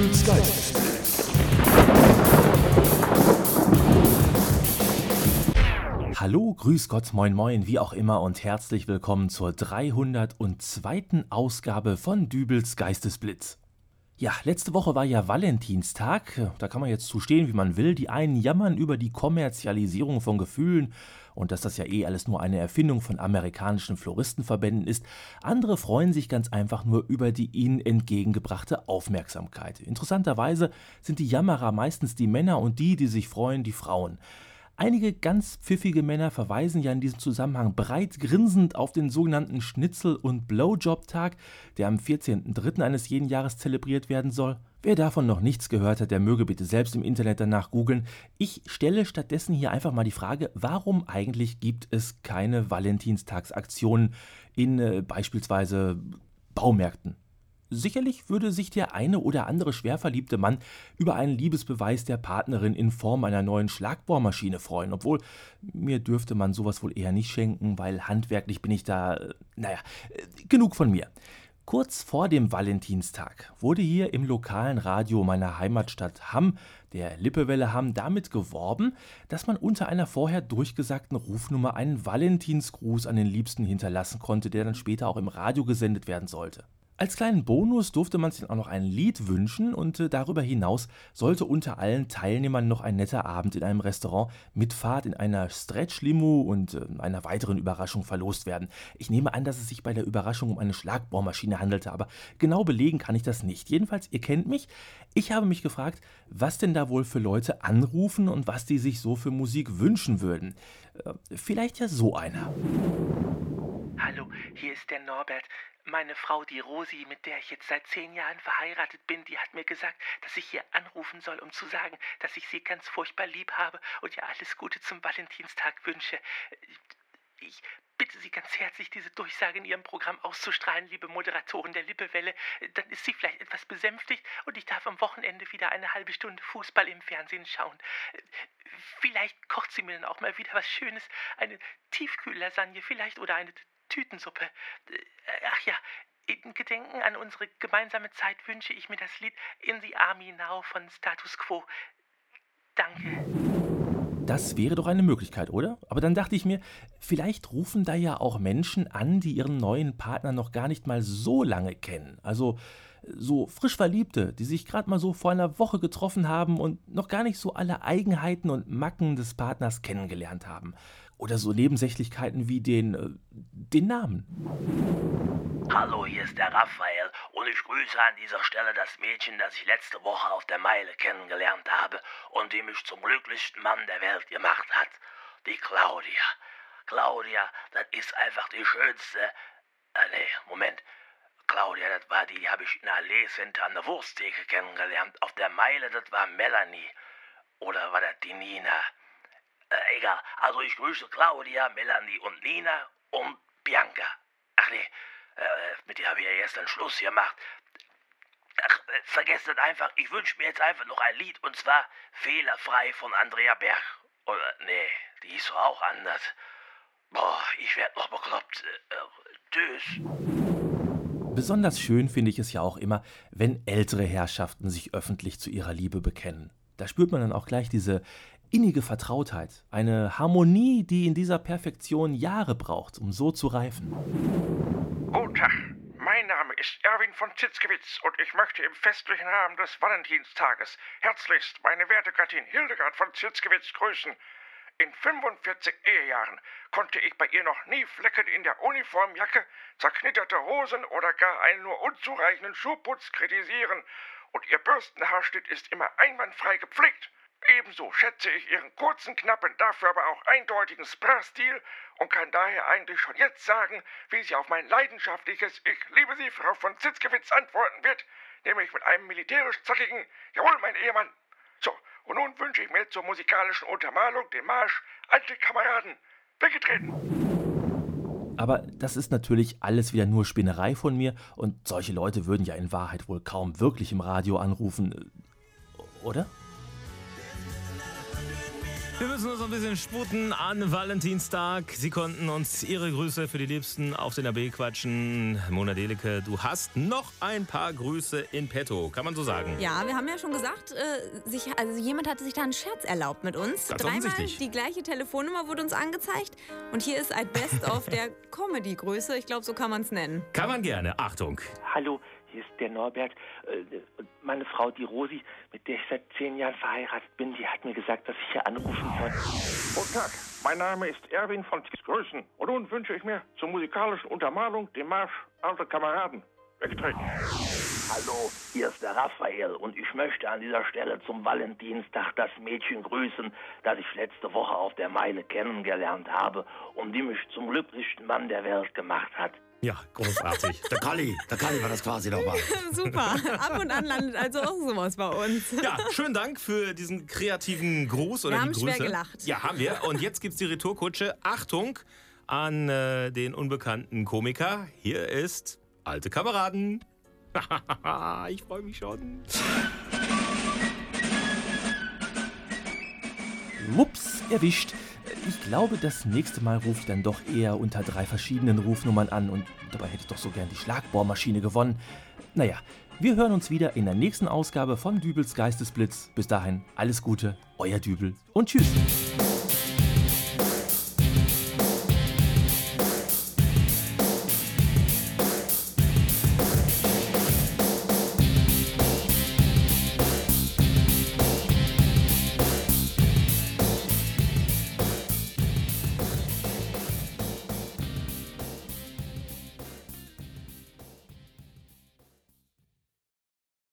Dübels Geistesblitz. Hallo, grüß Gott, moin moin, wie auch immer und herzlich willkommen zur 302. Ausgabe von Dübels Geistesblitz. Ja, letzte Woche war ja Valentinstag. Da kann man jetzt zustehen, wie man will. Die einen jammern über die Kommerzialisierung von Gefühlen und dass das ja eh alles nur eine Erfindung von amerikanischen Floristenverbänden ist. Andere freuen sich ganz einfach nur über die ihnen entgegengebrachte Aufmerksamkeit. Interessanterweise sind die Jammerer meistens die Männer und die, die sich freuen, die Frauen. Einige ganz pfiffige Männer verweisen ja in diesem Zusammenhang breit grinsend auf den sogenannten Schnitzel- und Blowjob-Tag, der am 14.03. eines jeden Jahres zelebriert werden soll. Wer davon noch nichts gehört hat, der möge bitte selbst im Internet danach googeln. Ich stelle stattdessen hier einfach mal die Frage, warum eigentlich gibt es keine Valentinstagsaktionen in äh, beispielsweise Baumärkten? Sicherlich würde sich der eine oder andere schwer verliebte Mann über einen Liebesbeweis der Partnerin in Form einer neuen Schlagbohrmaschine freuen, obwohl mir dürfte man sowas wohl eher nicht schenken, weil handwerklich bin ich da, äh, naja, äh, genug von mir. Kurz vor dem Valentinstag wurde hier im lokalen Radio meiner Heimatstadt Hamm, der Lippewelle Hamm, damit geworben, dass man unter einer vorher durchgesagten Rufnummer einen Valentinsgruß an den Liebsten hinterlassen konnte, der dann später auch im Radio gesendet werden sollte. Als kleinen Bonus durfte man sich auch noch ein Lied wünschen und äh, darüber hinaus sollte unter allen Teilnehmern noch ein netter Abend in einem Restaurant mit Fahrt in einer Stretch-Limo und äh, einer weiteren Überraschung verlost werden. Ich nehme an, dass es sich bei der Überraschung um eine Schlagbohrmaschine handelte, aber genau belegen kann ich das nicht. Jedenfalls, ihr kennt mich. Ich habe mich gefragt, was denn da wohl für Leute anrufen und was die sich so für Musik wünschen würden. Äh, vielleicht ja so einer. Hallo, hier ist der Norbert. Meine Frau, die Rosi, mit der ich jetzt seit zehn Jahren verheiratet bin, die hat mir gesagt, dass ich hier anrufen soll, um zu sagen, dass ich sie ganz furchtbar lieb habe und ihr alles Gute zum Valentinstag wünsche. Ich bitte Sie ganz herzlich, diese Durchsage in Ihrem Programm auszustrahlen, liebe Moderatoren der Lippewelle. Dann ist sie vielleicht etwas besänftigt und ich darf am Wochenende wieder eine halbe Stunde Fußball im Fernsehen schauen. Vielleicht kocht sie mir dann auch mal wieder was Schönes, eine Tiefkühllasagne vielleicht oder eine Tütensuppe. Äh, ach ja, in Gedenken an unsere gemeinsame Zeit wünsche ich mir das Lied In the Army Now von Status Quo. Danke. Das wäre doch eine Möglichkeit, oder? Aber dann dachte ich mir, vielleicht rufen da ja auch Menschen an, die ihren neuen Partner noch gar nicht mal so lange kennen. Also so frisch Verliebte, die sich gerade mal so vor einer Woche getroffen haben und noch gar nicht so alle Eigenheiten und Macken des Partners kennengelernt haben. Oder so Nebensächlichkeiten wie den, äh, den Namen. Hallo, hier ist der Raphael und ich grüße an dieser Stelle das Mädchen, das ich letzte Woche auf der Meile kennengelernt habe und die mich zum glücklichsten Mann der Welt gemacht hat. Die Claudia. Claudia, das ist einfach die schönste. Äh, nee, Moment. Claudia, das war die, die habe ich in der Allee Center an der Wursttheke kennengelernt. Auf der Meile, das war Melanie. Oder war das die Nina? Äh, egal. Also ich grüße Claudia, Melanie und Nina und Bianca. Ach nee, äh, mit der habe ich ja gestern Schluss gemacht. Ach, äh, vergesst das einfach. Ich wünsche mir jetzt einfach noch ein Lied und zwar Fehlerfrei von Andrea Berg. Oder, nee, die doch auch anders. Boah, ich werd noch bekloppt. Äh, tschüss. Besonders schön finde ich es ja auch immer, wenn ältere Herrschaften sich öffentlich zu ihrer Liebe bekennen. Da spürt man dann auch gleich diese innige Vertrautheit, eine Harmonie, die in dieser Perfektion Jahre braucht, um so zu reifen. Guten Tag, mein Name ist Erwin von Zitzkewitz und ich möchte im festlichen Rahmen des Valentinstages herzlichst meine werte Gattin Hildegard von Zitzkewitz grüßen. In 45 Ehejahren konnte ich bei ihr noch nie Flecken in der Uniformjacke, zerknitterte Hosen oder gar einen nur unzureichenden Schuhputz kritisieren. Und ihr Bürstenhaarschnitt ist immer einwandfrei gepflegt. Ebenso schätze ich Ihren kurzen, knappen, dafür aber auch eindeutigen Sprachstil und kann daher eigentlich schon jetzt sagen, wie sie auf mein leidenschaftliches Ich liebe Sie, Frau von Zitzkewitz antworten wird, nämlich mit einem militärisch zackigen Jawohl, mein Ehemann. So, und nun wünsche ich mir zur musikalischen Untermalung den Marsch Alte Kameraden. Weggetreten! Aber das ist natürlich alles wieder nur Spinnerei von mir und solche Leute würden ja in Wahrheit wohl kaum wirklich im Radio anrufen, äh, oder? Wir müssen uns ein bisschen sputen an Valentinstag. Sie konnten uns Ihre Grüße für die Liebsten auf den AB quatschen. Mona Deleke, du hast noch ein paar Grüße in petto, kann man so sagen. Ja, wir haben ja schon gesagt, äh, sich, also jemand hatte sich da einen Scherz erlaubt mit uns. Ganz Dreimal die gleiche Telefonnummer wurde uns angezeigt. Und hier ist ein Best-of der Comedy-Grüße. Ich glaube, so kann man es nennen. Kann man gerne. Achtung. Hallo, hier ist der Norbert. Äh, meine Frau, die Rosi, mit der ich seit zehn Jahren verheiratet bin, die hat mir gesagt, dass ich hier anrufen soll. Guten Tag, mein Name ist Erwin von Grüßen. Und nun wünsche ich mir zur musikalischen Untermalung den Marsch Alte Kameraden. Wegtreten. Hallo, hier ist der Raphael und ich möchte an dieser Stelle zum Valentinstag das Mädchen grüßen, das ich letzte Woche auf der Meile kennengelernt habe und die mich zum glücklichsten Mann der Welt gemacht hat. Ja, großartig. Der Kalli, der Kalli war das quasi nochmal. Super. Ab und an landet also auch sowas bei uns. Ja, schönen Dank für diesen kreativen Gruß oder Wir die haben Grüße. schwer gelacht. Ja, haben wir. Und jetzt gibt's die Retourkutsche. Achtung an äh, den unbekannten Komiker. Hier ist Alte Kameraden. ich freue mich schon. Mups, erwischt. Ich glaube, das nächste Mal rufe ich dann doch eher unter drei verschiedenen Rufnummern an und dabei hätte ich doch so gern die Schlagbohrmaschine gewonnen. Naja, wir hören uns wieder in der nächsten Ausgabe von Dübels Geistesblitz. Bis dahin, alles Gute, euer Dübel und tschüss.